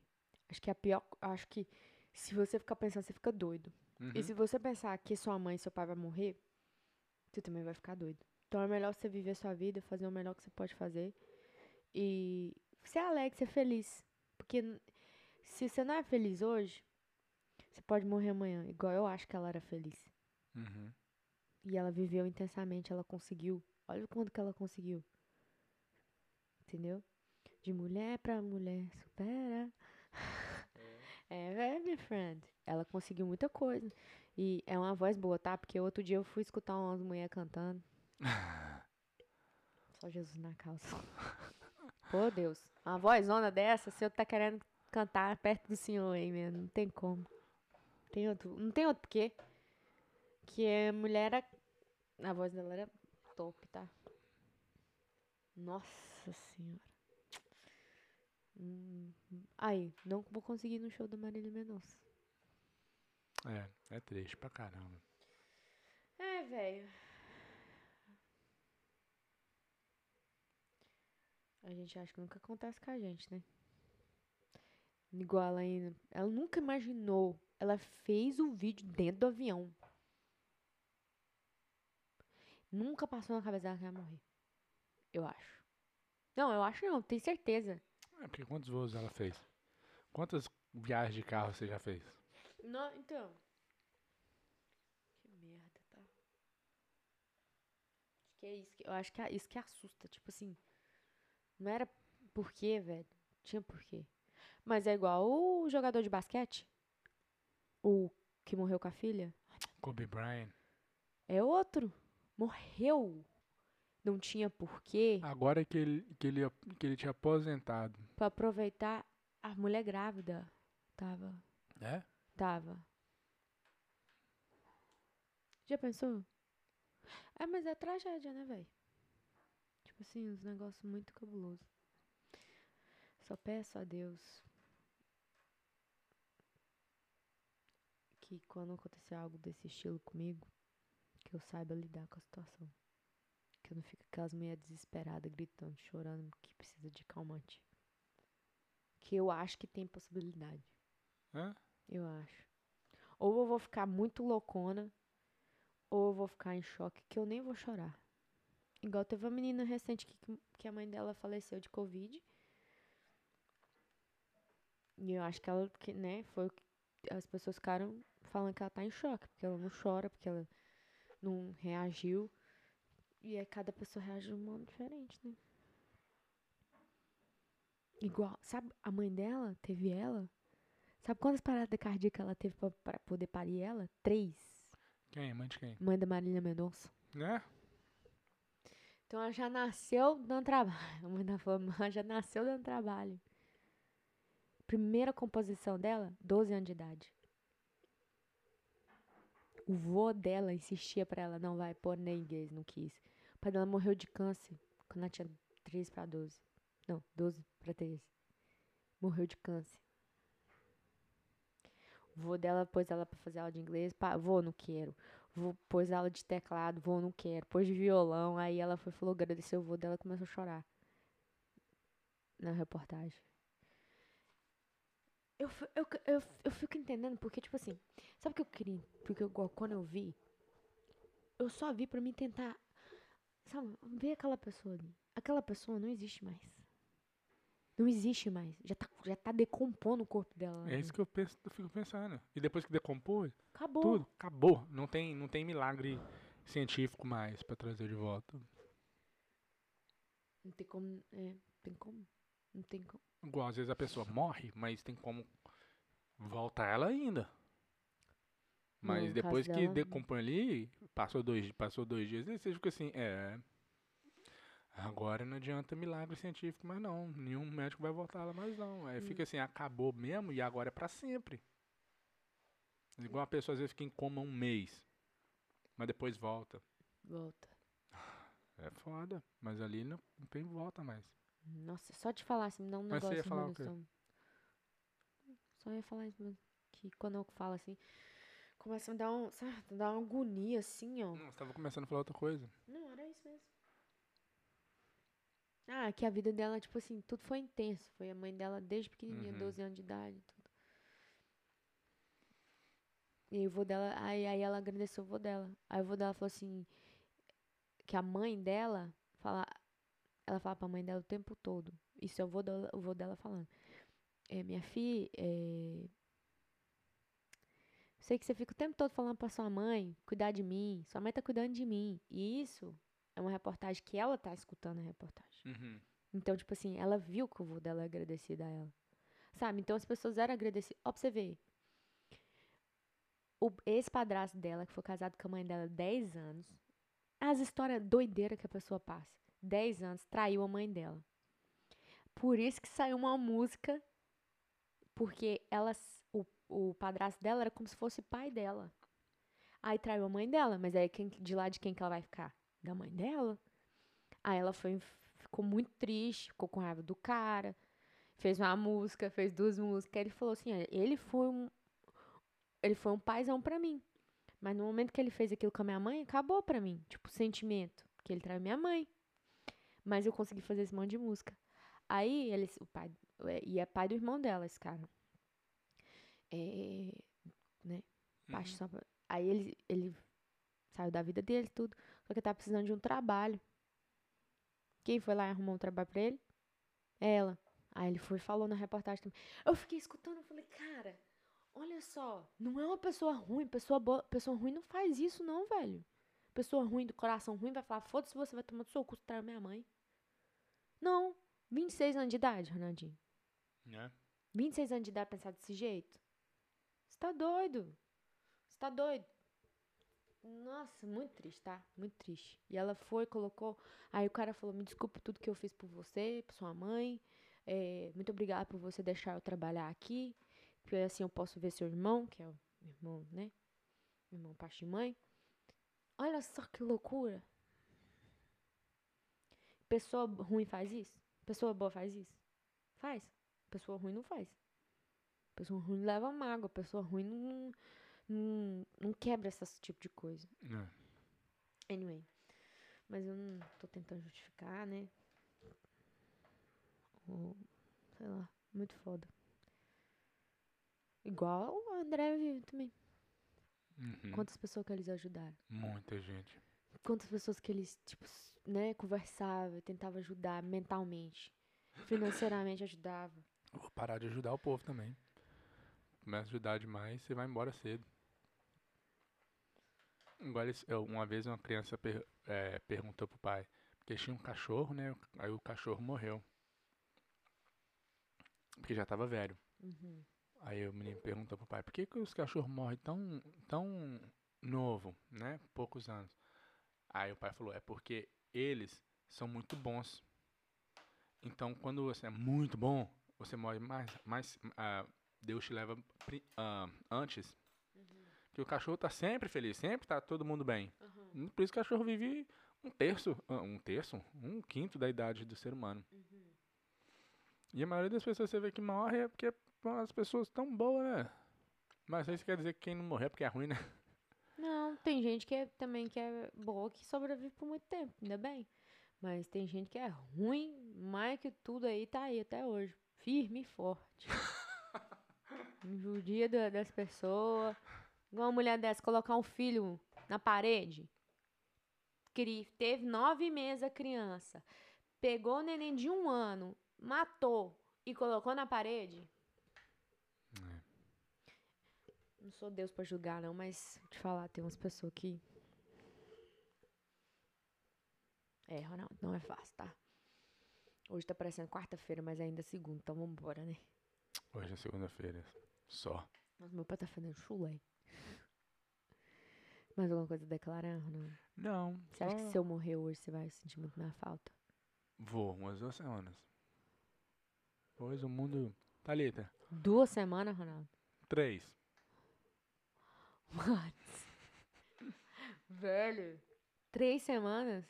[SPEAKER 2] Acho que a pior. Acho que se você ficar pensando, você fica doido.
[SPEAKER 1] Uhum.
[SPEAKER 2] E se você pensar que sua mãe e seu pai vai morrer, você também vai ficar doido. Então é melhor você viver sua vida, fazer o melhor que você pode fazer. E ser alegre, ser feliz. Porque se você não é feliz hoje, você pode morrer amanhã. Igual eu acho que ela era feliz.
[SPEAKER 1] Uhum.
[SPEAKER 2] E ela viveu intensamente, ela conseguiu. Olha o quanto que ela conseguiu. Entendeu? De mulher pra mulher, supera. É, é, minha friend. Ela conseguiu muita coisa. E é uma voz boa, tá? Porque outro dia eu fui escutar umas mulheres cantando. Só Jesus na calça. Pô, Deus. Uma vozona dessa, se eu tá querendo cantar perto do senhor aí, mesmo. Não tem como. Tem outro, não tem outro porquê. Que a mulher era. A voz dela era top, tá? Nossa senhora. Hum, Aí, não vou conseguir ir no show da Marília Mendonça.
[SPEAKER 1] É, é triste pra caramba.
[SPEAKER 2] É, velho. A gente acha que nunca acontece com a gente, né? Igual ela ainda. Ela nunca imaginou. Ela fez o vídeo dentro do avião. Nunca passou na cabeça dela que ia morrer. Eu acho. Não, eu acho não, tenho certeza.
[SPEAKER 1] É, porque quantos voos ela fez? Quantas viagens de carro você já fez?
[SPEAKER 2] Não, então. Que merda, tá? Acho que é isso que, eu acho que é isso que assusta, tipo assim. Não era porquê, velho. Tinha porquê. Mas é igual o jogador de basquete. O que morreu com a filha.
[SPEAKER 1] Kobe Bryant.
[SPEAKER 2] É outro. Morreu. Não tinha porquê
[SPEAKER 1] Agora que ele, que ele, que ele tinha aposentado.
[SPEAKER 2] Pra aproveitar a mulher grávida. Tava.
[SPEAKER 1] É?
[SPEAKER 2] Tava. Já pensou? É, mas é tragédia, né, velho? Tipo assim, uns negócios muito cabulosos. Só peço a Deus que quando acontecer algo desse estilo comigo, que eu saiba lidar com a situação. Que eu não fique aquelas mulheres desesperadas, gritando, chorando, que precisa de calmante. Que eu acho que tem possibilidade.
[SPEAKER 1] Hã?
[SPEAKER 2] Eu acho. Ou eu vou ficar muito loucona, ou eu vou ficar em choque que eu nem vou chorar. Igual teve uma menina recente que, que a mãe dela faleceu de Covid. E eu acho que ela, que, né, foi o que as pessoas ficaram falando que ela tá em choque, porque ela não chora, porque ela não reagiu. E aí cada pessoa reage de um modo diferente, né? Igual, sabe, a mãe dela teve ela. Sabe quantas paradas cardíacas ela teve pra, pra poder parir ela? Três.
[SPEAKER 1] Quem? Mãe de quem?
[SPEAKER 2] Mãe da Marília Mendonça.
[SPEAKER 1] Né?
[SPEAKER 2] Então ela já nasceu dando trabalho. A mãe da ela já nasceu dando trabalho. Primeira composição dela, 12 anos de idade. O vô dela insistia pra ela, não vai pôr nem inglês, não quis. O pai dela morreu de câncer quando ela tinha 13 pra 12. Não, 12 pra 13. Morreu de câncer. Vô dela pôs ela pra fazer aula de inglês. Pá, vô, não quero. Vô, pôs aula de teclado. Vô, não quero. Pôs de violão. Aí ela foi, falou, agradeceu o vô dela começou a chorar. Na reportagem. Eu, eu, eu, eu fico entendendo porque, tipo assim, sabe o que eu queria? Porque eu, quando eu vi, eu só vi pra mim tentar, sabe, ver aquela pessoa ali. Aquela pessoa não existe mais. Não existe mais. Já tá, já tá decompondo o corpo dela.
[SPEAKER 1] É isso
[SPEAKER 2] dentro.
[SPEAKER 1] que eu, penso, eu fico pensando. E depois que decompôs,
[SPEAKER 2] Acabou.
[SPEAKER 1] tudo, acabou. Não tem, não tem milagre científico mais pra trazer de volta.
[SPEAKER 2] Não tem como. É, tem como. Não tem como.
[SPEAKER 1] Igual, às vezes a pessoa morre, mas tem como voltar ela ainda. Mas depois que
[SPEAKER 2] dela-
[SPEAKER 1] decompõe ali, passou dois, passou dois dias, você fica assim, é. Agora não adianta milagre científico mais não. Nenhum médico vai voltar ela mais não. Aí
[SPEAKER 2] Hum.
[SPEAKER 1] fica assim, acabou mesmo e agora é pra sempre. Igual a pessoa às vezes fica em coma um mês, mas depois volta.
[SPEAKER 2] Volta.
[SPEAKER 1] É foda, mas ali não, não tem volta mais.
[SPEAKER 2] Nossa, só de falar assim, me dá um
[SPEAKER 1] Mas você
[SPEAKER 2] negócio
[SPEAKER 1] ia falar o quê?
[SPEAKER 2] estômago. Só ia falar isso. Que quando eu falo assim, começa a me dar um. Sabe, dá uma agonia assim, ó.
[SPEAKER 1] Não, você tava começando a falar outra coisa.
[SPEAKER 2] Não, era isso mesmo. Ah, que a vida dela, tipo assim, tudo foi intenso. Foi a mãe dela desde pequenininha,
[SPEAKER 1] Uhum.
[SPEAKER 2] 12 anos de idade, tudo. E aí o vô dela, aí, aí ela agradeceu o vô dela. Aí o vô dela falou assim, que a mãe dela, fala, ela fala pra mãe dela o tempo todo. Isso é o vô dela, o vô dela falando. É, minha filha, é... Sei que você fica o tempo todo falando pra sua mãe cuidar de mim. Sua mãe tá cuidando de mim. E isso é uma reportagem que ela tá escutando a reportagem.
[SPEAKER 1] Uhum.
[SPEAKER 2] Então, tipo assim, ela viu que o vô dela é agradecido a ela. Sabe? Então as pessoas eram agradecidas. Ó, pra você ver. O ex-padrasto dela, que foi casado com a mãe dela há 10 anos. As histórias doideiras que a pessoa passa. 10 anos, traiu a mãe dela. Por isso que saiu uma música. Porque ela, o, o padrasto dela era como se fosse pai dela. Aí traiu a mãe dela, mas aí quem, de lá de quem que ela vai ficar? Da mãe dela. Aí ela foi, ficou muito triste, ficou com raiva do cara, fez uma música, fez duas músicas. Ele falou assim: "Olha, ele foi um. Ele foi um paizão pra mim. Mas no momento que ele fez aquilo com a minha mãe, acabou pra mim. Tipo, sentimento. Porque ele traiu minha mãe. Mas eu consegui fazer esse monte de música. Aí, ele, o pai. é, E é pai do irmão dela, esse cara. É. Né? Pra- Aí ele, ele saiu da vida dele, tudo. Só que tava precisando de um trabalho. Quem foi lá e arrumou um trabalho pra ele? Ela. Aí ele foi e falou na reportagem também. Eu fiquei escutando, eu falei, cara, olha só, não é uma pessoa ruim, pessoa boa, pessoa ruim não faz isso não, velho. Pessoa ruim, do coração ruim, vai falar, foda-se, você vai tomar do seu cu, traiu minha mãe. Não, 26 anos de idade, Ronaldinho.
[SPEAKER 1] Né?
[SPEAKER 2] 26 anos de idade pensar desse jeito? Você tá doido? Você tá doido? Nossa, muito triste, tá? Muito triste. E ela foi, colocou. Aí o cara falou: Me desculpe tudo que eu fiz por você, por sua mãe. É, muito obrigada por você deixar eu trabalhar aqui. Porque assim eu posso ver seu irmão, que é o meu irmão, né? Meu irmão, parte de mãe. Olha só que loucura. Pessoa ruim faz isso? Pessoa boa faz isso? Faz. Pessoa ruim não faz. Pessoa ruim leva mágoa. Pessoa ruim não, não, não quebra esse tipo de coisa.
[SPEAKER 1] É.
[SPEAKER 2] Anyway. Mas eu não tô tentando justificar, né? Ou, sei lá, muito foda. Igual o André vive também.
[SPEAKER 1] Uhum.
[SPEAKER 2] Quantas pessoas que eles ajudaram?
[SPEAKER 1] Muita gente.
[SPEAKER 2] Quantas pessoas que eles, tipo, né, conversavam, tentavam ajudar mentalmente, financeiramente ajudava.
[SPEAKER 1] Vou parar de ajudar o povo também. Começa a ajudar demais, você vai embora cedo. Igual uma vez uma criança per- é, perguntou pro pai, porque tinha um cachorro, né? Aí o cachorro morreu. Porque já tava velho.
[SPEAKER 2] Uhum.
[SPEAKER 1] Aí o menino perguntou pro pai, por que, que os cachorros morrem tão, tão novo, né? Poucos anos. Aí o pai falou, é porque eles são muito bons. Então quando você é muito bom, você morre mais, mais ah, Deus te leva ah, antes. Que o cachorro tá sempre feliz, sempre tá todo mundo bem.
[SPEAKER 2] Uhum.
[SPEAKER 1] Por isso que o cachorro vive um terço, ah, um terço, um quinto da idade do ser humano.
[SPEAKER 2] Uhum.
[SPEAKER 1] E a maioria das pessoas você vê que morre é porque as pessoas tão boas, né? Mas isso quer dizer que quem não morrer é porque é ruim, né?
[SPEAKER 2] Não, tem gente que é, também que é boa que sobrevive por muito tempo, ainda bem. Mas tem gente que é ruim, mais que tudo aí tá aí até hoje. Firme e forte. Judia da- das pessoas. Igual uma mulher dessa colocar um filho na parede. Cri, teve nove meses a criança. Pegou o neném de um ano, matou e colocou na parede. Não sou Deus pra julgar, não, mas te falar, tem umas pessoas que. É, Ronaldo, não é fácil, tá? Hoje tá parecendo quarta-feira, mas ainda é segunda, então vambora, né?
[SPEAKER 1] Hoje é segunda-feira. Só.
[SPEAKER 2] Nossa, meu pai tá fazendo chulé. Mais alguma coisa a declarar, Ronaldo?
[SPEAKER 1] Não.
[SPEAKER 2] Você acha que se eu morrer hoje, você vai sentir muito minha falta?
[SPEAKER 1] Vou, umas duas semanas. Pois o mundo. Thalita,
[SPEAKER 2] Duas semanas, Ronaldo?
[SPEAKER 1] três.
[SPEAKER 2] What? Velho. Três semanas?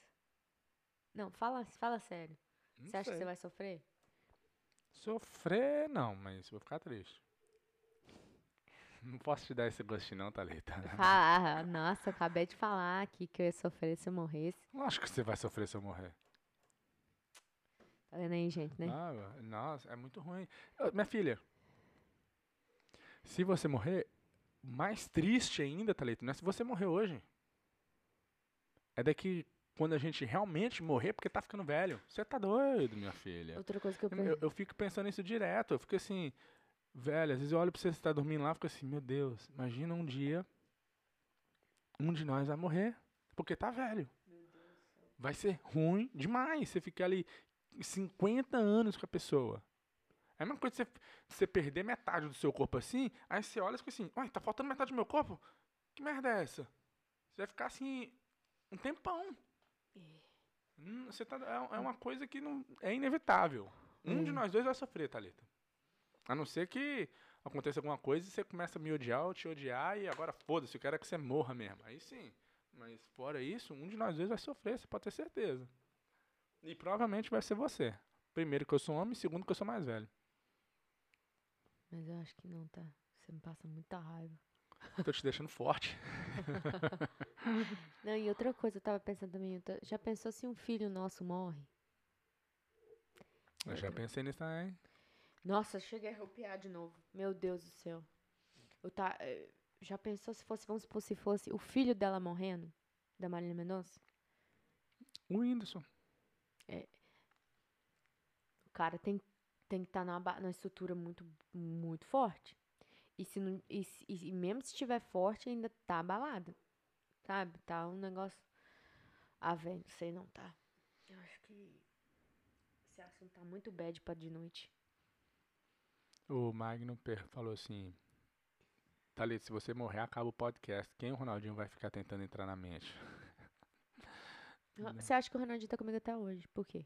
[SPEAKER 2] Não, fala, fala sério.
[SPEAKER 1] Não
[SPEAKER 2] Você acha que
[SPEAKER 1] sei.
[SPEAKER 2] você vai sofrer?
[SPEAKER 1] Sofrer, não, mas vou ficar triste. Não posso te dar esse gostinho, não, Thalita.
[SPEAKER 2] Ah, nossa, eu acabei de falar aqui que eu ia sofrer se eu morresse.
[SPEAKER 1] Lógico que você vai sofrer se eu morrer.
[SPEAKER 2] Tá vendo aí, gente, né?
[SPEAKER 1] Ah, nossa, é muito ruim. Minha filha, se você morrer, mais triste ainda, Thalita, não é se você morrer hoje. É daqui quando a gente realmente morrer, porque tá ficando velho. Você tá doido, minha filha.
[SPEAKER 2] Outra coisa que eu
[SPEAKER 1] Eu, eu- eu fico pensando nisso direto. Eu fico assim, velho, às vezes eu olho pra você, você tá dormindo lá, eu fico assim, meu Deus, imagina um dia um de nós vai morrer, porque tá velho. Vai ser ruim demais você ficar ali 50 anos com a pessoa. É a mesma coisa você, você perder metade do seu corpo assim, aí você olha e fica assim, uai, tá faltando metade do meu corpo? Que merda é essa? Você vai ficar assim um tempão. Hum, Você tá, é, é uma coisa que não, é inevitável. Um de
[SPEAKER 2] Hum.
[SPEAKER 1] nós dois vai sofrer, Thalita. A não ser que aconteça alguma coisa e você começa a me odiar ou te odiar e agora foda-se, eu quero é que você morra mesmo. Aí sim. Mas fora isso, um de nós dois vai sofrer, você pode ter certeza. E provavelmente vai ser você. Primeiro que eu sou homem, segundo que eu sou mais velho.
[SPEAKER 2] Mas eu acho que não, tá? Você me passa muita raiva.
[SPEAKER 1] Tô te deixando forte.
[SPEAKER 2] Não, e outra coisa, eu tava pensando também, tô- já pensou se um filho nosso morre?
[SPEAKER 1] Eu já pensei nisso também.
[SPEAKER 2] Nossa, cheguei a arrepiar de novo. Meu Deus do céu. Eu tá, já pensou se fosse, vamos supor, se fosse o filho dela morrendo? Da Marília Mendonça?
[SPEAKER 1] O Whindersson.
[SPEAKER 2] O cara tem, tem que estar numa, ba- numa estrutura muito, muito forte. E, se não, e, se- e mesmo se estiver forte, ainda tá abalado. Sabe? Tá um negócio. Ah, velho, não sei não, tá? Eu acho que esse assunto tá muito bad pra de noite.
[SPEAKER 1] O Magno per- falou assim: Thalita, se você morrer, acaba o podcast. Quem o Ronaldinho vai ficar tentando entrar na mente? Né?
[SPEAKER 2] Você acha que o Ronaldinho tá comigo até hoje? Por quê?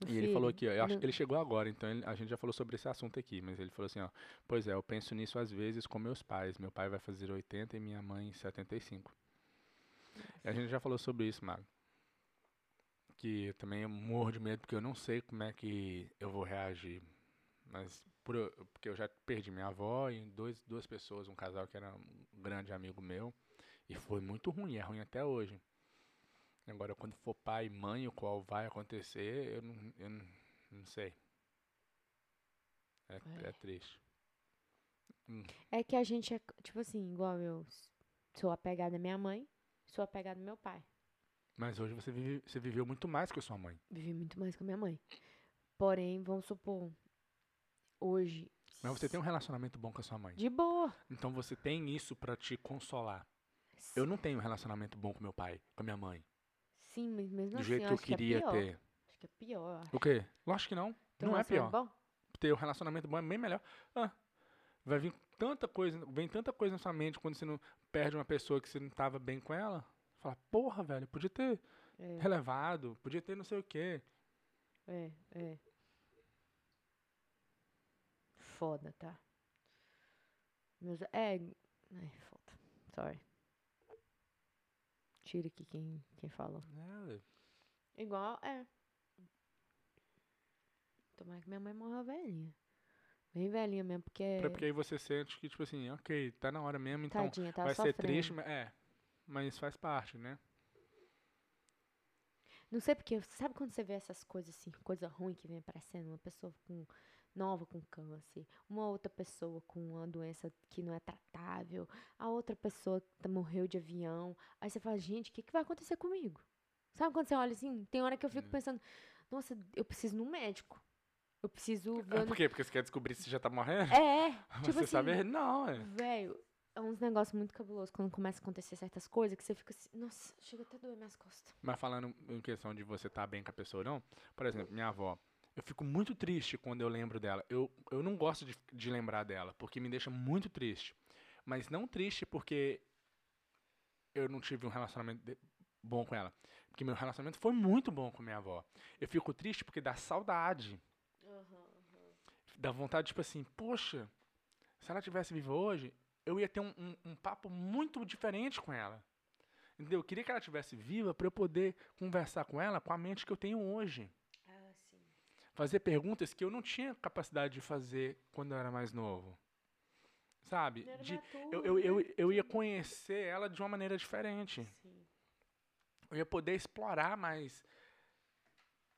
[SPEAKER 2] No
[SPEAKER 1] E ele falou aqui, ó, eu acho que ele chegou agora, então ele- a gente já falou sobre esse assunto aqui, mas ele falou assim, ó, pois é, eu penso nisso às vezes com meus pais. Meu pai vai fazer 80 e minha mãe 75. E a gente já falou sobre isso, Mago. Que eu também morro de medo porque eu não sei como é que eu vou reagir. Mas por porque eu já perdi minha avó e dois, duas pessoas, um casal que era um grande amigo meu. E foi muito ruim, é ruim até hoje. Agora, quando for pai e mãe, o qual vai acontecer, eu não, eu não, não sei. É,
[SPEAKER 2] É.
[SPEAKER 1] é triste.
[SPEAKER 2] É que a gente é, tipo assim, igual eu sou apegada à minha mãe, sou apegada ao meu pai.
[SPEAKER 1] Mas hoje você, vive, você viveu muito mais que a sua mãe.
[SPEAKER 2] Vivi muito mais com a minha mãe. Porém, vamos supor, hoje.
[SPEAKER 1] Mas você tem um relacionamento bom com a sua mãe.
[SPEAKER 2] De boa.
[SPEAKER 1] Então você tem isso pra te consolar. Eu não tenho um relacionamento bom com meu pai, com a minha mãe.
[SPEAKER 2] Sim, mas mesmo
[SPEAKER 1] Do
[SPEAKER 2] assim,
[SPEAKER 1] jeito
[SPEAKER 2] eu
[SPEAKER 1] que eu
[SPEAKER 2] acho que é
[SPEAKER 1] queria
[SPEAKER 2] pior.
[SPEAKER 1] ter.
[SPEAKER 2] Acho que é pior, eu.
[SPEAKER 1] O quê? Lógico que não.
[SPEAKER 2] Ter um
[SPEAKER 1] não é pior.
[SPEAKER 2] bom?
[SPEAKER 1] Ter um relacionamento bom é bem melhor. Ah, vai vir tanta coisa, vem tanta coisa na sua mente quando você não perde uma pessoa que você não tava bem com ela. Fala, porra, velho, podia ter
[SPEAKER 2] É,
[SPEAKER 1] relevado, podia ter não sei o quê.
[SPEAKER 2] é, é. Foda, tá? Meus, é, é foda. Sorry. Tira aqui quem, quem falou.
[SPEAKER 1] É,
[SPEAKER 2] Igual, é. Tomara que minha mãe morra velhinha. Bem velhinha mesmo, porque.
[SPEAKER 1] pra- porque aí você sente que, tipo assim, ok, tá na hora mesmo, então
[SPEAKER 2] Tadinha,
[SPEAKER 1] vai
[SPEAKER 2] sofrendo.
[SPEAKER 1] ser triste, mas é. Mas faz parte, né?
[SPEAKER 2] Não sei porque, sabe quando você vê essas coisas assim, coisa ruim que vem aparecendo? Uma pessoa com nova com câncer, uma outra pessoa com uma doença que não é tratável, a outra pessoa tá- morreu de avião. Aí você fala, gente, o que, que vai acontecer comigo? Sabe quando você olha assim? Tem hora que eu fico
[SPEAKER 1] Hum.
[SPEAKER 2] pensando, nossa, eu preciso ir no médico. Eu preciso ver.
[SPEAKER 1] É,
[SPEAKER 2] no-
[SPEAKER 1] por quê? Porque você quer descobrir se já tá morrendo?
[SPEAKER 2] É, tipo
[SPEAKER 1] você
[SPEAKER 2] assim,
[SPEAKER 1] sabe, não, é.
[SPEAKER 2] velho, é uns negócios muito cabulosos quando começa a acontecer certas coisas que você fica assim, nossa, chega até a doer minhas costas.
[SPEAKER 1] Mas falando em questão de você estar bem com a pessoa ou não, por exemplo, minha avó, eu fico muito triste quando eu lembro dela. Eu, eu não gosto de, de lembrar dela, porque me deixa muito triste. Mas não triste porque eu não tive um relacionamento de- bom com ela. Porque meu relacionamento foi muito bom com minha avó. Eu fico triste porque dá saudade. Dá vontade, tipo assim, poxa, se ela tivesse viva hoje, eu ia ter um, um, um papo muito diferente com ela. Entendeu? Eu queria que ela tivesse viva para eu poder conversar com ela com a mente que eu tenho hoje. Fazer perguntas que eu não tinha capacidade de fazer quando eu era mais novo. Sabe? De- eu, eu, eu, eu ia conhecer ela de uma maneira diferente.
[SPEAKER 2] Sim.
[SPEAKER 1] Eu ia poder explorar mais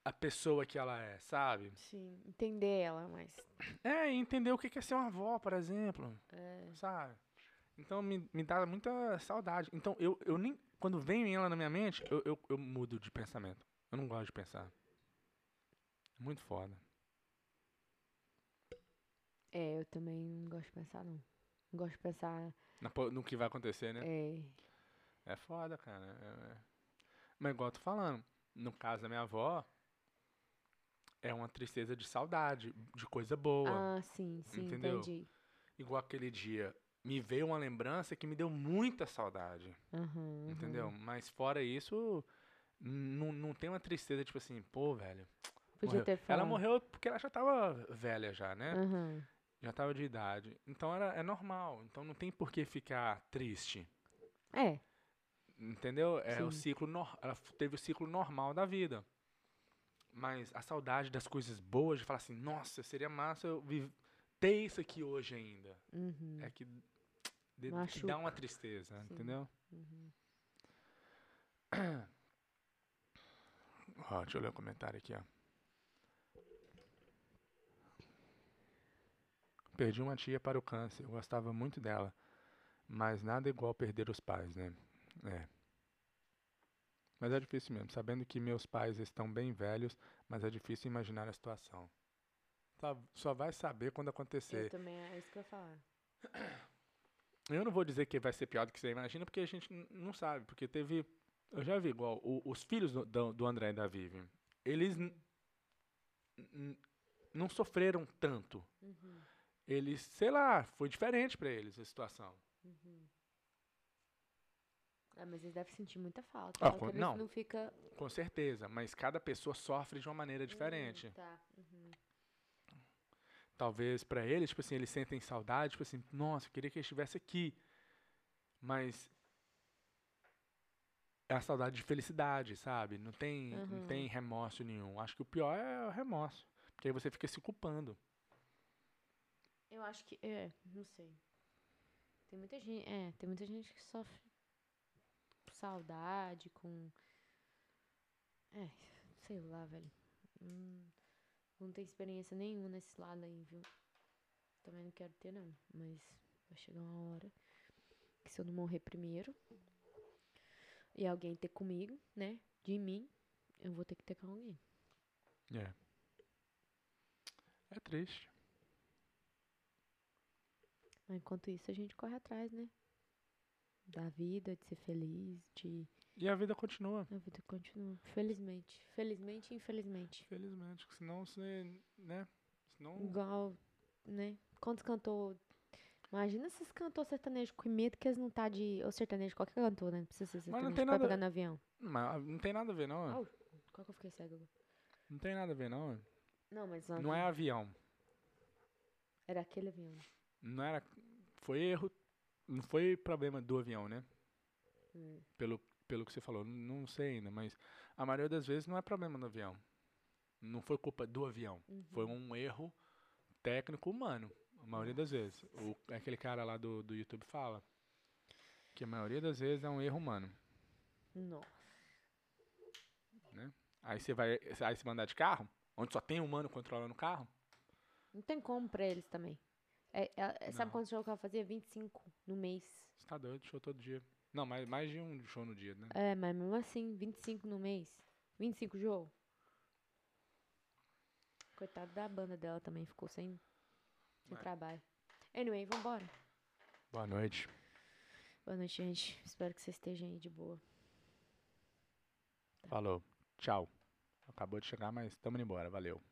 [SPEAKER 1] a pessoa que ela é, sabe?
[SPEAKER 2] Sim, entender ela, mas.
[SPEAKER 1] É, entender o que que é ser uma avó, por exemplo.
[SPEAKER 2] É.
[SPEAKER 1] sabe? Então me, me dá muita saudade. Então eu, eu nem. Quando vem ela na minha mente, eu, eu, eu mudo de pensamento. Eu não gosto de pensar. Muito foda.
[SPEAKER 2] É, eu também não gosto de pensar, não. Não gosto de pensar.
[SPEAKER 1] Na no que vai acontecer, né?
[SPEAKER 2] É.
[SPEAKER 1] É foda, cara. É- é. Mas igual eu tô falando, no caso da minha avó, é uma tristeza de saudade, de coisa boa.
[SPEAKER 2] Ah, sim, sim,
[SPEAKER 1] Entendeu?
[SPEAKER 2] entendi.
[SPEAKER 1] Igual aquele dia. Me veio uma lembrança que me deu muita saudade.
[SPEAKER 2] Aham,
[SPEAKER 1] Entendeu?
[SPEAKER 2] aham.
[SPEAKER 1] Mas fora isso, não, não tem uma tristeza, tipo assim, pô, velho.
[SPEAKER 2] Podia
[SPEAKER 1] morreu.
[SPEAKER 2] ter falado.
[SPEAKER 1] Ela morreu porque ela já tava velha já, né?
[SPEAKER 2] Aham.
[SPEAKER 1] Já tava de idade. Então era, é normal. Então não tem por que ficar triste.
[SPEAKER 2] É,
[SPEAKER 1] Entendeu? É o
[SPEAKER 2] Sim.
[SPEAKER 1] ciclo. nor- Ela teve o ciclo normal da vida. Mas a saudade das coisas boas, de falar assim, nossa, seria massa eu ter isso aqui hoje ainda.
[SPEAKER 2] uhum.
[SPEAKER 1] É que, de- que dá uma tristeza,
[SPEAKER 2] Sim.
[SPEAKER 1] entendeu?
[SPEAKER 2] uhum.
[SPEAKER 1] Ó, deixa eu ler o comentário aqui, ó. Perdi uma tia para o câncer. Eu gostava muito dela. Mas nada igual perder os pais, né? É. Mas é difícil mesmo. Sabendo que meus pais estão bem velhos, mas é difícil imaginar a situação. Só, só vai saber quando
[SPEAKER 2] Eu
[SPEAKER 1] acontecer.
[SPEAKER 2] também, é isso que eu ia falar.
[SPEAKER 1] Eu não vou dizer que vai ser pior do que você imagina, porque a gente não sabe. Porque teve. Eu já vi igual. o- os filhos do, do, do André e da Vivi, eles não sofreram tanto.
[SPEAKER 2] Uhum,
[SPEAKER 1] Eles, sei lá, foi diferente pra eles a situação.
[SPEAKER 2] uhum. Ah, mas eles devem sentir muita falta.
[SPEAKER 1] Ah, com- não.
[SPEAKER 2] não fica.
[SPEAKER 1] Com certeza. Mas cada pessoa sofre de uma maneira diferente.
[SPEAKER 2] Hum, tá. uhum.
[SPEAKER 1] Talvez pra eles, tipo assim, eles sentem saudade, tipo assim, nossa, eu queria que ele estivesse aqui. Mas é a saudade de felicidade, sabe? Não tem, não
[SPEAKER 2] Uhum.
[SPEAKER 1] tem remorso nenhum. Acho que o pior é o remorso. Porque aí você fica se culpando.
[SPEAKER 2] Eu acho que. É, não sei. Tem muita gente. É, tem muita gente que sofre saudade com. É, sei lá, velho. Hum, não tenho experiência nenhuma nesse lado aí, viu? Também não quero ter, não. Mas vai chegar uma hora que se eu não morrer primeiro e alguém ter comigo, né? De mim, eu vou ter que ter com alguém.
[SPEAKER 1] É. É triste.
[SPEAKER 2] Mas enquanto isso, a gente corre atrás, né? Da vida, de ser feliz, de.
[SPEAKER 1] E a vida continua.
[SPEAKER 2] A vida continua. Felizmente. Felizmente e infelizmente.
[SPEAKER 1] Felizmente. Senão você, né? Senão.
[SPEAKER 2] Igual, né? Quantos cantor. Imagina esses cantor sertanejo com medo que eles não tá de. Ou sertanejo, qualquer cantor, né? Não precisa ser
[SPEAKER 1] Mas
[SPEAKER 2] sertanejo.
[SPEAKER 1] não tem nada-
[SPEAKER 2] pegar no avião.
[SPEAKER 1] Mas não tem nada a ver, não.
[SPEAKER 2] Au. Qual que eu fiquei cego agora?
[SPEAKER 1] Não tem nada a ver, não.
[SPEAKER 2] Não, mas.
[SPEAKER 1] Não é avião.
[SPEAKER 2] Era aquele avião.
[SPEAKER 1] Não era. Foi erro. Não foi problema do avião, né?
[SPEAKER 2] Hum.
[SPEAKER 1] Pelo, pelo que você falou. Não sei ainda, mas a maioria das vezes não é problema do avião. Não foi culpa do avião. Foi um erro técnico humano. A maioria das vezes. O, aquele cara lá do, do YouTube fala que a maioria das vezes é um erro humano.
[SPEAKER 2] Nossa.
[SPEAKER 1] Aí você vai. Aí você mandar de carro, onde só tem humano controlando o carro.
[SPEAKER 2] Não tem como pra eles também. É, é- é- sabe quantos shows que ela fazia? 25 no mês.
[SPEAKER 1] Você tá doido, show todo dia. Não, mais, mais de um show no dia, né?
[SPEAKER 2] É, mas mesmo assim, 25 no mês. 25 show. Coitado da banda dela também, ficou sem, sem
[SPEAKER 1] É.
[SPEAKER 2] trabalho. Anyway, vambora.
[SPEAKER 1] Boa noite.
[SPEAKER 2] Boa noite, gente. Espero que vocês estejam aí de boa.
[SPEAKER 1] Falou. Tchau. Acabou de chegar, mas tamo indo embora. Valeu.